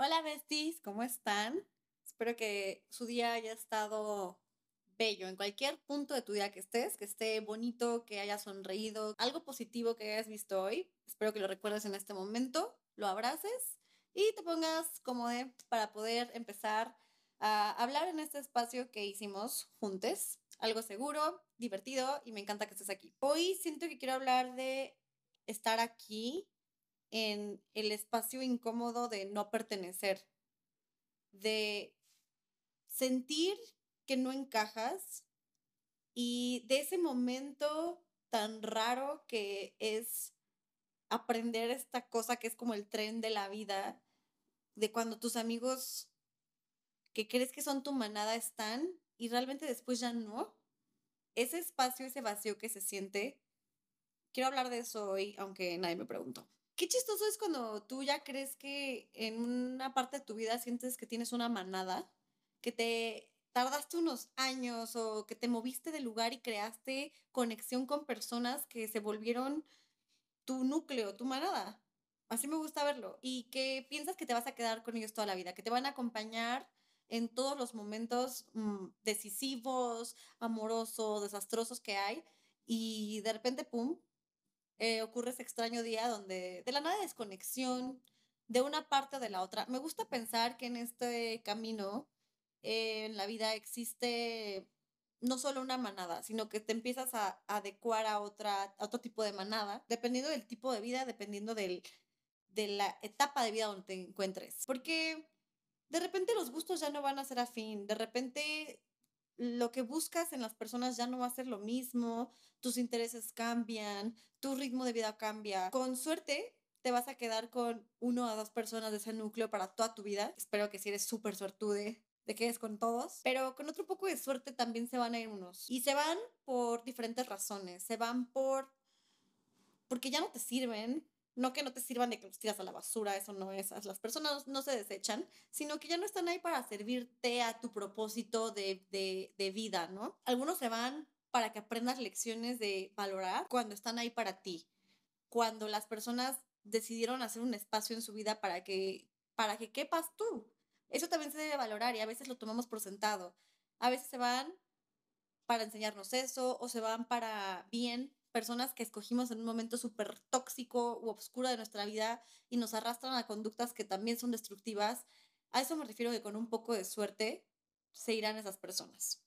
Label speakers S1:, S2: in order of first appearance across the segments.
S1: Hola besties, ¿cómo están? Espero que su día haya estado bello en cualquier punto de tu día que estés, que esté bonito, que hayas sonreído, algo positivo que hayas visto hoy. Espero que lo recuerdes en este momento, lo abraces y te pongas cómodo para poder empezar a hablar en este espacio que hicimos juntos. Algo seguro, divertido y me encanta que estés aquí. Hoy siento que quiero hablar de estar aquí en el espacio incómodo de no pertenecer, de sentir que no encajas y de ese momento tan raro que es aprender esta cosa que es como el tren de la vida, de cuando tus amigos que crees que son tu manada están y realmente después ya no. Ese espacio, ese vacío que se siente, quiero hablar de eso hoy, aunque nadie me preguntó. Qué chistoso es cuando tú ya crees que en una parte de tu vida sientes que tienes una manada, que te tardaste unos años o que te moviste de lugar y creaste conexión con personas que se volvieron tu núcleo, tu manada. Así me gusta verlo. Y que piensas que te vas a quedar con ellos toda la vida, que te van a acompañar en todos los momentos mm, decisivos, amorosos, desastrosos que hay. Y de repente, ¡pum!, eh, ocurre ese extraño día donde de la nada desconexión de una parte o de la otra. Me gusta pensar que en este camino, eh, en la vida, existe no solo una manada, sino que te empiezas a, adecuar a, otra, otro tipo de manada, dependiendo del tipo de vida, dependiendo del, de la etapa de vida donde te encuentres. Porque de repente los gustos ya no van a ser afín, de repente lo que buscas en las personas ya no va a ser lo mismo, tus intereses cambian, tu ritmo de vida cambia. Con suerte te vas a quedar con uno o dos personas de ese núcleo para toda tu vida. Espero que si eres súper suertude te quedes con todos, pero con otro poco de suerte también se van a ir unos. Y se van por diferentes razones. Se van por porque ya no te sirven, no que no te sirvan de que los tiras a la basura, eso no es, las personas no se desechan, sino que ya no están ahí para servirte a tu propósito de, de, de vida, ¿no? Algunos se van para que aprendas lecciones de valorar cuando están ahí para ti, cuando las personas decidieron hacer un espacio en su vida para que, para que quepas tú. Eso también se debe valorar y a veces lo tomamos por sentado. A veces se van para enseñarnos eso o se van para bien personas que escogimos en un momento súper tóxico u oscuro de nuestra vida y nos arrastran a conductas que también son destructivas. A eso me refiero que con un poco de suerte se irán esas personas.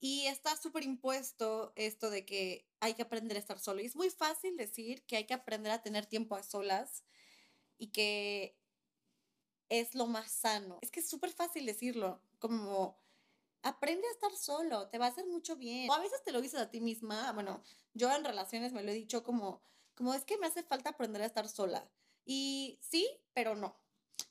S1: Y está súper impuesto esto de que hay que aprender a estar solo. Y es muy fácil decir que hay que aprender a tener tiempo a solas y que es lo más sano. Es que es súper fácil decirlo, como aprende a estar solo, te va a hacer mucho bien. O a veces te lo dices a ti misma, bueno, yo en relaciones me lo he dicho como, como es que me hace falta aprender a estar sola. Y sí, pero no.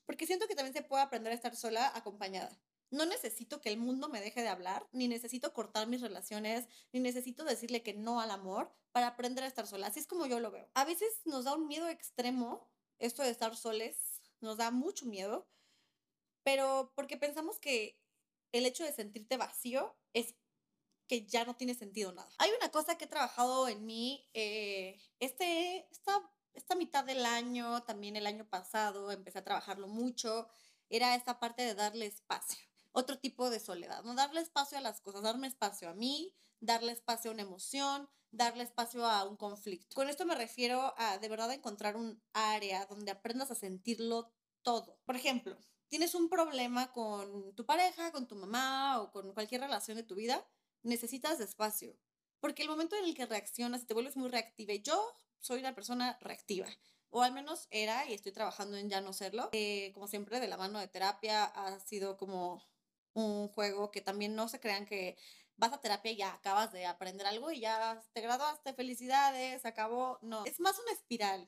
S1: Porque siento que también se puede aprender a estar sola acompañada. No necesito que el mundo me deje de hablar, ni necesito cortar mis relaciones, ni necesito decirle que no al amor para aprender a estar sola. Así es como yo lo veo. A veces nos da un miedo extremo esto de estar soles, nos da mucho miedo, pero porque pensamos que el hecho de sentirte vacío es que ya no tiene sentido nada. Hay una cosa que he trabajado en mí eh, este, esta, esta mitad del año, también el año pasado, empecé a trabajarlo mucho, era esta parte de darle espacio otro tipo de soledad, no darle espacio a las cosas, darme espacio a mí, darle espacio a una emoción, darle espacio a un conflicto. Con esto me refiero a de verdad encontrar un área donde aprendas a sentirlo todo. Por ejemplo, tienes un problema con tu pareja, con tu mamá o con cualquier relación de tu vida, necesitas espacio. Porque el momento en el que reaccionas, te vuelves muy reactiva. Yo soy una persona reactiva o al menos era y estoy trabajando en ya no serlo. Eh, como siempre, de la mano de terapia ha sido como un juego que también no se crean que vas a terapia y ya acabas de aprender algo y ya te graduaste, felicidades, acabó. No, es más una espiral.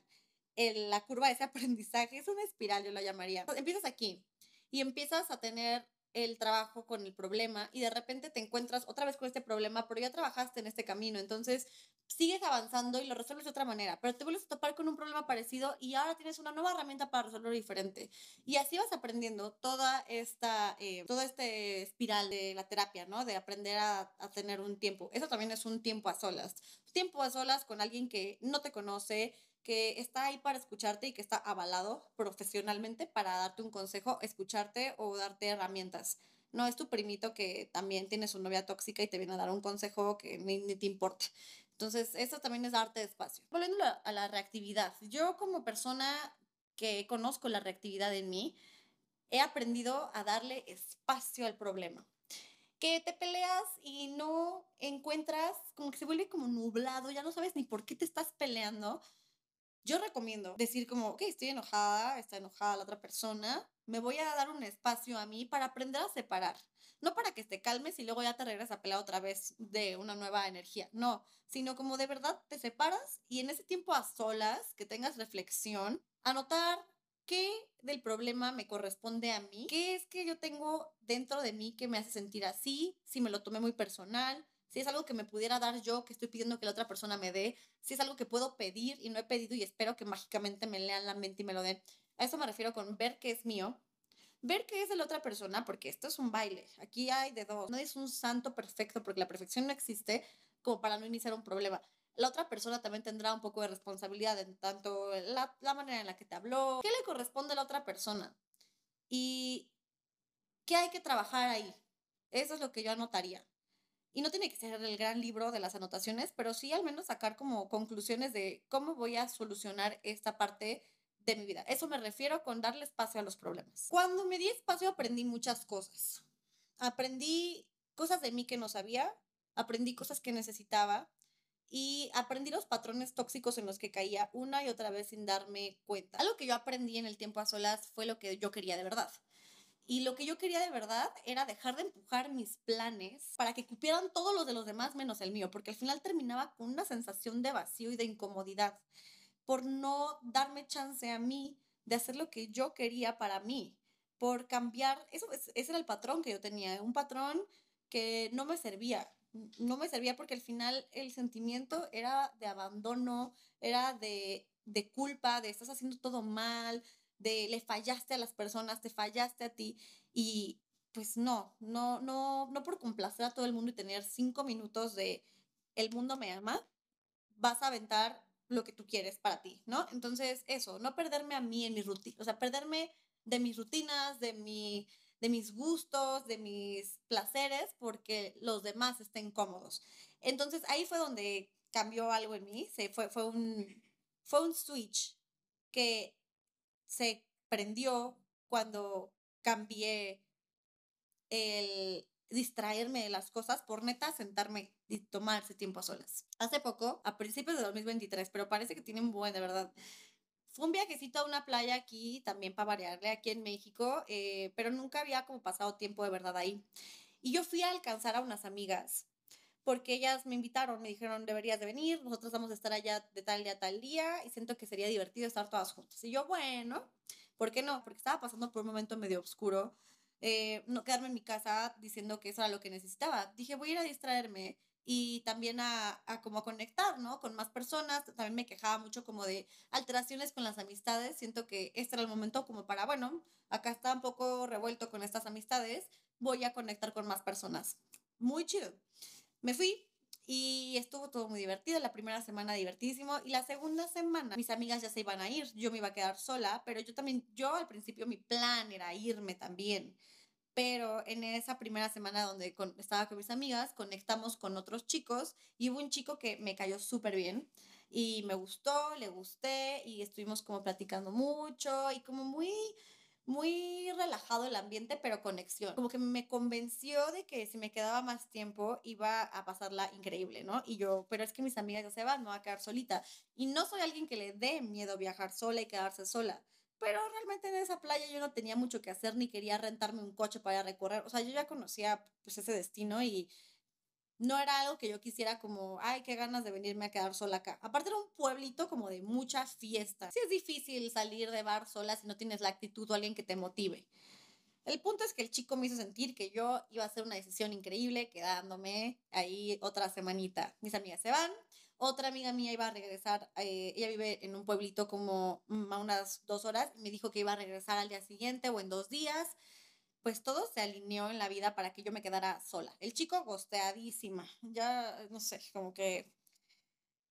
S1: El, la curva de ese aprendizaje es una espiral, yo la llamaría. Empiezas aquí y empiezas a tener el trabajo con el problema y de repente te encuentras otra vez con este problema, pero ya trabajaste en este camino, entonces sigues avanzando y lo resuelves de otra manera, pero te vuelves a topar con un problema parecido y ahora tienes una nueva herramienta para resolverlo diferente. Y así vas aprendiendo toda esta, eh, toda este espiral de la terapia, ¿no? De aprender a, a tener un tiempo. Eso también es un tiempo a solas. Tiempo a solas con alguien que no te conoce, que está ahí para escucharte y que está avalado profesionalmente para darte un consejo, escucharte o darte herramientas. No es tu primito que también tiene su novia tóxica y te viene a dar un consejo que ni, te importa. Entonces, eso también es darte espacio. Volviendo a la reactividad, yo como persona que conozco la reactividad en mí, he aprendido a darle espacio al problema. Que te peleas y no encuentras, como que se vuelve como nublado, ya no sabes ni por qué te estás peleando. Yo recomiendo decir como, ok, estoy enojada, está enojada la otra persona, me voy a dar un espacio a mí para aprender a separar. No para que te calmes y luego ya te regresas a pelear otra vez de una nueva energía, no, sino como de verdad te separas y en ese tiempo a solas, que tengas reflexión, anotar qué del problema me corresponde a mí, qué es que yo tengo dentro de mí que me hace sentir así, si me lo tomé muy personal, si es algo que me pudiera dar yo, que estoy pidiendo que la otra persona me dé, si es algo que puedo pedir y no he pedido y espero que mágicamente me lean la mente y me lo den. A eso me refiero con ver qué es mío, ver qué es de la otra persona, porque esto es un baile. Aquí hay de dos. No es un santo perfecto, porque la perfección no existe como para no iniciar un problema. La otra persona también tendrá un poco de responsabilidad en tanto la, la manera en la que te habló, qué le corresponde a la otra persona y qué hay que trabajar ahí. Eso es lo que yo anotaría. Y no tiene que ser el gran libro de las anotaciones, pero sí al menos sacar como conclusiones de cómo voy a solucionar esta parte de mi vida. Eso me refiero con darle espacio a los problemas. Cuando me di espacio aprendí muchas cosas. Aprendí cosas de mí que no sabía, aprendí cosas que necesitaba y aprendí los patrones tóxicos en los que caía una y otra vez sin darme cuenta. Algo que yo aprendí en el tiempo a solas fue lo que yo quería de verdad. Y lo que yo quería de verdad era dejar de empujar mis planes para que cupieran todos los de los demás menos el mío, porque al final terminaba con una sensación de vacío y de incomodidad por no darme chance a mí de hacer lo que yo quería para mí, por cambiar, eso ese era el patrón que yo tenía, un patrón que no me servía, no me servía porque al final el sentimiento era de abandono, era de, de culpa, de estás haciendo todo mal, de le fallaste a las personas, te fallaste a ti y pues no, no, no, no por complacer a todo el mundo y tener cinco minutos de el mundo me ama, vas a aventar lo que tú quieres para ti, ¿no? Entonces, eso, no perderme a mí en mi rutina, o sea, perderme de mis rutinas, de, mi, de mis gustos, de mis placeres, porque los demás estén cómodos. Entonces, ahí fue donde cambió algo en mí, se, fue, fue, un, fue un switch que se prendió cuando cambié el distraerme de las cosas por neta sentarme y tomarse tiempo a solas. Hace poco, a principios de 2023, pero parece que tienen buen, de verdad. Fue un viajecito a una playa aquí, también para variarle, aquí en México, eh, pero nunca había como pasado tiempo de verdad ahí. Y yo fui a alcanzar a unas amigas, porque ellas me invitaron, me dijeron, deberías de venir, nosotros vamos a estar allá de tal día a tal día, y siento que sería divertido estar todas juntas. Y yo, bueno, ¿por qué no? Porque estaba pasando por un momento medio oscuro, eh, no quedarme en mi casa diciendo que eso era lo que necesitaba. Dije, voy a ir a distraerme y también a, a como a conectar, ¿no? Con más personas. También me quejaba mucho como de alteraciones con las amistades. Siento que este era el momento como para, bueno, acá está un poco revuelto con estas amistades, voy a conectar con más personas. Muy chido. Me fui y estuvo todo muy divertido. La primera semana divertísimo y la segunda semana mis amigas ya se iban a ir. Yo me iba a quedar sola, pero yo también, yo al principio mi plan era irme también pero en esa primera semana donde estaba con mis amigas, conectamos con otros chicos y hubo un chico que me cayó súper bien y me gustó, le gusté y estuvimos como platicando mucho y como muy, muy relajado el ambiente, pero conexión. Como que me convenció de que si me quedaba más tiempo iba a pasarla increíble, ¿no? Y yo, pero es que mis amigas ya se van, me voy a quedar solita. Y no soy alguien que le dé miedo viajar sola y quedarse sola pero realmente en esa playa yo no tenía mucho que hacer ni quería rentarme un coche para recorrer. O sea, yo ya conocía pues ese destino y no era algo que yo quisiera como, ay, qué ganas de venirme a quedar sola acá. Aparte era un pueblito como de mucha fiesta. Sí es difícil salir de bar sola si no tienes la actitud o alguien que te motive. El punto es que el chico me hizo sentir que yo iba a hacer una decisión increíble quedándome ahí otra semanita. Mis amigas se van, otra amiga mía iba a regresar, eh, ella vive en un pueblito como mm, a unas dos horas, me dijo que iba a regresar al día siguiente o en dos días. Pues todo se alineó en la vida para que yo me quedara sola. El chico gosteadísima, ya no sé, como que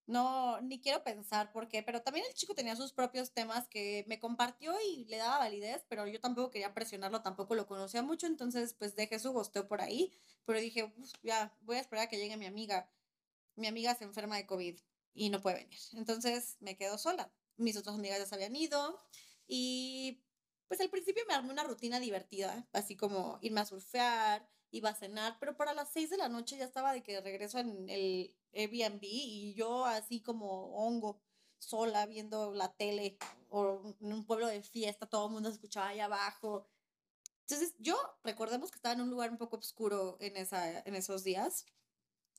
S1: No, ni quiero pensar por qué, pero también el chico tenía sus propios temas que me compartió y le daba validez, pero yo tampoco quería presionarlo, tampoco lo conocía mucho, entonces pues dejé su gosteo por ahí, pero dije, ya, voy a esperar a que llegue mi amiga. Mi amiga se enferma de COVID y no puede venir. Entonces me quedo sola. Mis otras amigas ya se habían ido y pues al principio me armé una rutina divertida, así como irme a surfear, iba a cenar, pero para las seis de la noche ya estaba de que regreso en el Airbnb y yo así como hongo, sola, viendo la tele o en un pueblo de fiesta, todo el mundo escuchaba ahí abajo. Entonces yo, recordemos que estaba en un lugar un poco oscuro en, esa, en esos días.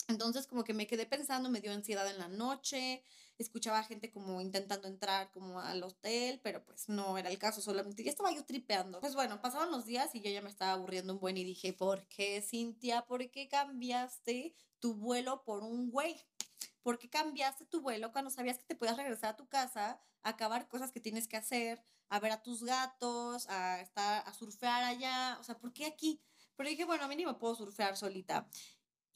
S1: Entonces como que me quedé pensando, me dio ansiedad en la noche, escuchaba gente como intentando entrar como al hotel, pero pues no era el caso, solamente ya estaba yo tripeando. Pues bueno, pasaban los días y yo ya me estaba aburriendo un buen y dije, ¿por qué Cintia? ¿Por qué cambiaste tu vuelo por un güey? ¿Por qué cambiaste tu vuelo cuando sabías que te podías regresar a tu casa, a acabar cosas que tienes que hacer, a ver a tus gatos, a estar a surfear allá? O sea, ¿por qué aquí? Pero dije, bueno, a mí ni me puedo surfear solita.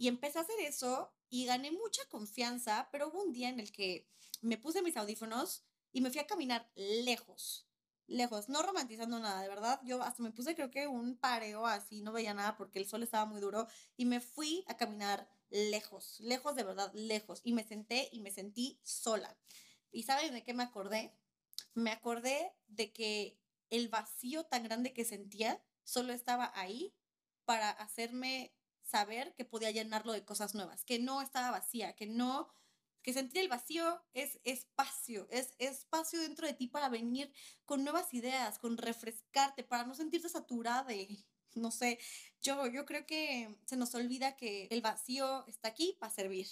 S1: Y empecé a hacer eso y gané mucha confianza, pero hubo un día en el que me puse mis audífonos y me fui a caminar lejos, lejos, no romantizando nada, de verdad. Yo hasta me puse creo que un pareo así, no veía nada porque el sol estaba muy duro y me fui a caminar lejos, lejos de verdad, lejos. Y me senté y me sentí sola. ¿Y saben de qué me acordé? Me acordé de que el vacío tan grande que sentía solo estaba ahí para hacerme saber que podía llenarlo de cosas nuevas, que no estaba vacía, que no, que sentir el vacío es espacio, es espacio dentro de ti para venir con nuevas ideas, con refrescarte, para no sentirte saturada no sé, yo, yo creo que se nos olvida que el vacío está aquí para servir,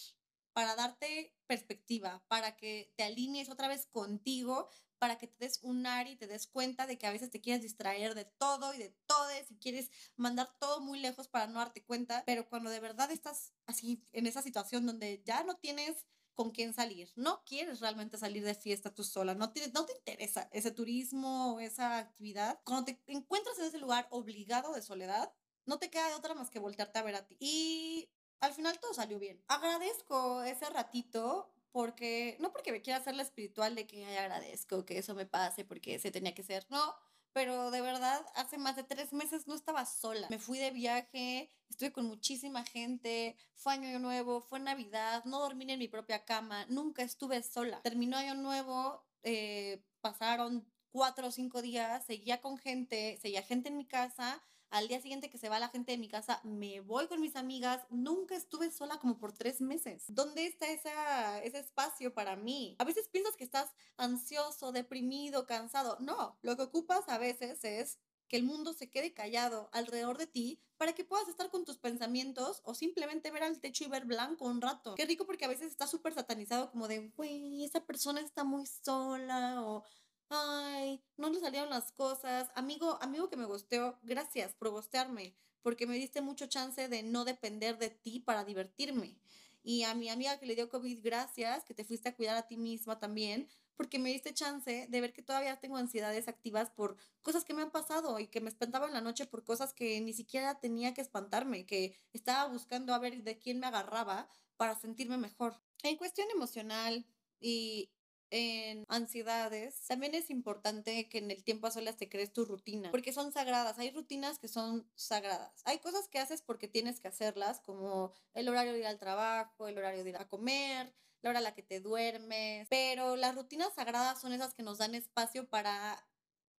S1: para darte perspectiva, para que te alinees otra vez contigo, para que te des un aire y te des cuenta de que a veces te quieres distraer de todo y de todo y quieres mandar todo muy lejos para no darte cuenta, pero cuando de verdad estás así en esa situación donde ya no tienes con quién salir, no quieres realmente salir de fiesta tú sola, no, tienes, no te interesa ese turismo o esa actividad, cuando te encuentras en ese lugar obligado de soledad, no te queda de otra más que voltearte a ver a ti. Y al final todo salió bien. Agradezco ese ratito porque, no porque me quiera hacer la espiritual de que agradezco que eso me pase porque se tenía que ser, no, pero de verdad hace más de tres meses no estaba sola. Me fui de viaje, estuve con muchísima gente, fue año nuevo, fue Navidad, no dormí en mi propia cama, nunca estuve sola. Terminó año nuevo, eh, pasaron cuatro o cinco días, seguía con gente, seguía gente en mi casa al día siguiente que se va la gente de mi casa, me voy con mis amigas. Nunca estuve sola como por tres meses. ¿Dónde está esa, ese espacio para mí? A veces piensas que estás ansioso, deprimido, cansado. No, lo que ocupas a veces es que el mundo se quede callado alrededor de ti para que puedas estar con tus pensamientos o simplemente ver al techo y ver blanco un rato. Qué rico porque a veces está súper satanizado como de, güey, esa persona está muy sola o ay, no le salieron las cosas. Amigo, amigo que me gusteó, gracias por gustearme, porque me diste mucho chance de no depender de ti para divertirme. Y a mi amiga que le dio COVID, gracias, que te fuiste a cuidar a ti misma también, porque me diste chance de ver que todavía tengo ansiedades activas por cosas que me han pasado y que me espantaba en la noche por cosas que ni siquiera tenía que espantarme, que estaba buscando a ver de quién me agarraba para sentirme mejor. En cuestión emocional y en ansiedades, también es importante que en el tiempo a solas te crees tu rutina, porque son sagradas. Hay rutinas que son sagradas. Hay cosas que haces porque tienes que hacerlas, como el horario de ir al trabajo, el horario de ir a comer, la hora a la que te duermes, pero las rutinas sagradas son esas que nos dan espacio para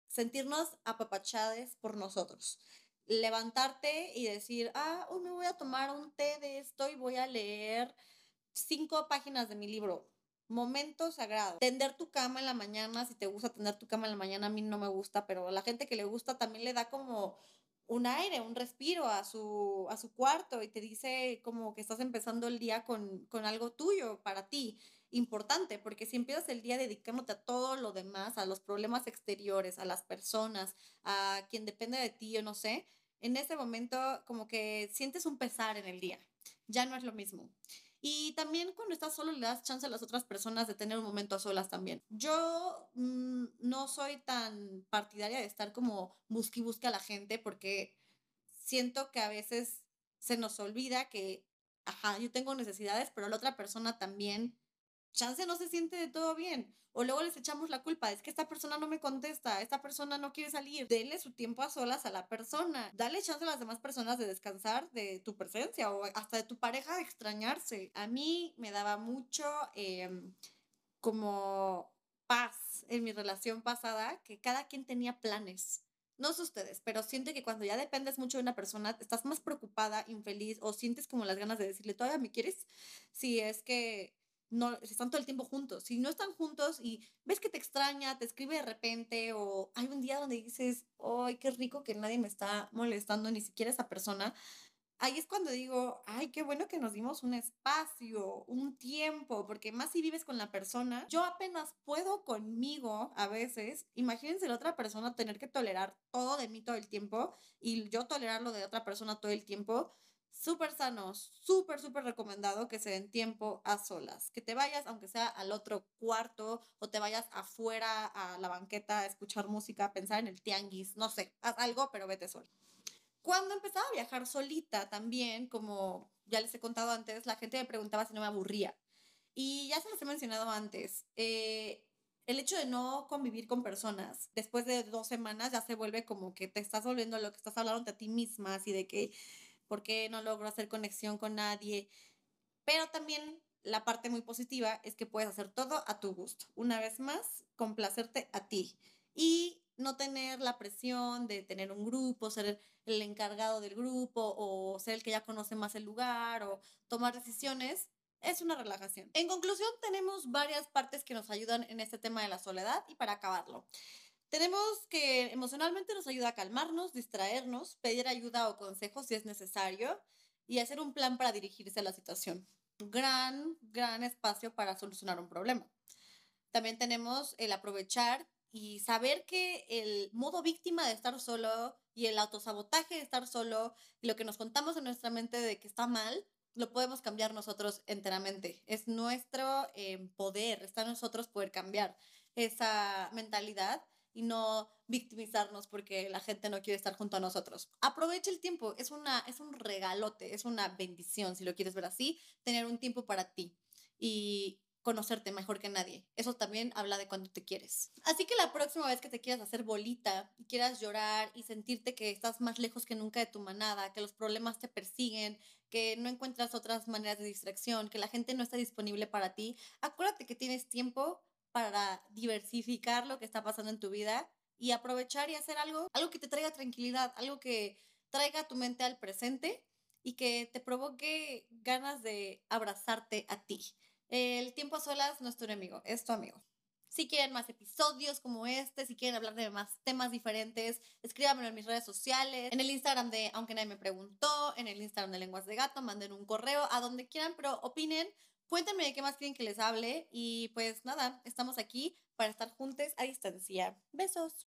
S1: sentirnos apapachades por nosotros. Levantarte y decir, ah, hoy me voy a tomar un té de esto y voy a leer cinco páginas de mi libro momento sagrado. Tender tu cama en la mañana, si te gusta tender tu cama en la mañana, a mí no me gusta, pero a la gente que le gusta también le da como un aire, un respiro a su, a su cuarto y te dice como que estás empezando el día con, con algo tuyo para ti, importante, porque si empiezas el día dedicándote a todo lo demás, a los problemas exteriores, a las personas, a quien depende de ti, yo no sé, en ese momento como que sientes un pesar en el día, ya no es lo mismo. Y también cuando estás solo le das chance a las otras personas de tener un momento a solas también. Yo mm, no soy tan partidaria de estar como busque y busque a la gente porque siento que a veces se nos olvida que, ajá, yo tengo necesidades, pero la otra persona también chance no se siente de todo bien. O luego les echamos la culpa, es que esta persona no me contesta, esta persona no quiere salir. Denle su tiempo a solas a la persona. Dale chance a las demás personas de descansar de tu presencia o hasta de tu pareja de extrañarse. A mí me daba mucho em, como paz en mi relación pasada que cada quien tenía planes. No sé ustedes, pero siente que cuando ya dependes mucho de una persona, estás más preocupada, infeliz o sientes como las ganas de decirle, todavía me quieres, si es que no están todo el tiempo juntos. Si no están juntos y ves que te extraña, te escribe de repente o hay un día donde dices, ¡ay, qué rico que nadie me está molestando, ni siquiera esa persona! Ahí es cuando digo, ay, qué bueno que nos dimos un espacio, un tiempo, porque más si vives con la persona, yo apenas puedo conmigo a veces, imagínense la otra persona tener que tolerar todo de mí todo el tiempo y yo tolerarlo de otra persona todo el tiempo súper sano, súper, súper recomendado que se den tiempo a solas, que te vayas, aunque sea al otro cuarto, o te vayas afuera a la banqueta a escuchar música, pensar en el tianguis, no sé, haz algo, pero vete sola. Cuando empezaba a viajar solita también, como ya les he contado antes, la gente me preguntaba si no me aburría. Y ya se los he mencionado antes, eh, el hecho de no convivir con personas después de dos semanas ya se vuelve como que te estás volviendo lo que estás hablando a ti misma, así de que ¿Por qué no logro hacer conexión con nadie? Pero también la parte muy positiva es que puedes hacer todo a tu gusto. Una vez más, complacerte a ti y no tener la presión de tener un grupo, ser el encargado del grupo o ser el que ya conoce más el lugar o tomar decisiones. Es una relajación. En conclusión, tenemos varias partes que nos ayudan en este tema de la soledad y para acabarlo. Tenemos que emocionalmente nos ayuda a calmarnos, distraernos, pedir ayuda o consejos si es necesario y hacer un plan para dirigirse a la situación. Gran, gran espacio para solucionar un problema. También tenemos el aprovechar y saber que el modo víctima de estar solo y el autosabotaje de estar solo y lo que nos contamos en nuestra mente de que está mal, lo podemos cambiar nosotros enteramente. Es nuestro eh, poder, está en nosotros poder cambiar esa mentalidad y no victimizarnos porque la gente no quiere estar junto a nosotros. Aprovecha el tiempo, es, una, es un regalote, es una bendición, si lo quieres ver así, tener un tiempo para ti y conocerte mejor que nadie. Eso también habla de cuando te quieres. Así que la próxima vez que te quieras hacer bolita y quieras llorar y sentirte que estás más lejos que nunca de tu manada, que los problemas te persiguen, que no encuentras otras maneras de distracción, que la gente no está disponible para ti, acuérdate que tienes tiempo para diversificar lo que está pasando en tu vida y aprovechar y hacer algo, algo que te traiga tranquilidad, algo que traiga tu mente al presente y que te provoque ganas de abrazarte a ti. El tiempo a solas no es tu enemigo, es tu amigo. Si quieren más episodios como este, si quieren hablar de más temas diferentes, escríbanmelo en mis redes sociales, en el Instagram de Aunque Nadie Me Preguntó, en el Instagram de Lenguas de Gato, manden un correo a donde quieran, pero opinen Cuéntenme de qué más quieren que les hable y pues nada, estamos aquí para estar juntos a distancia. Besos.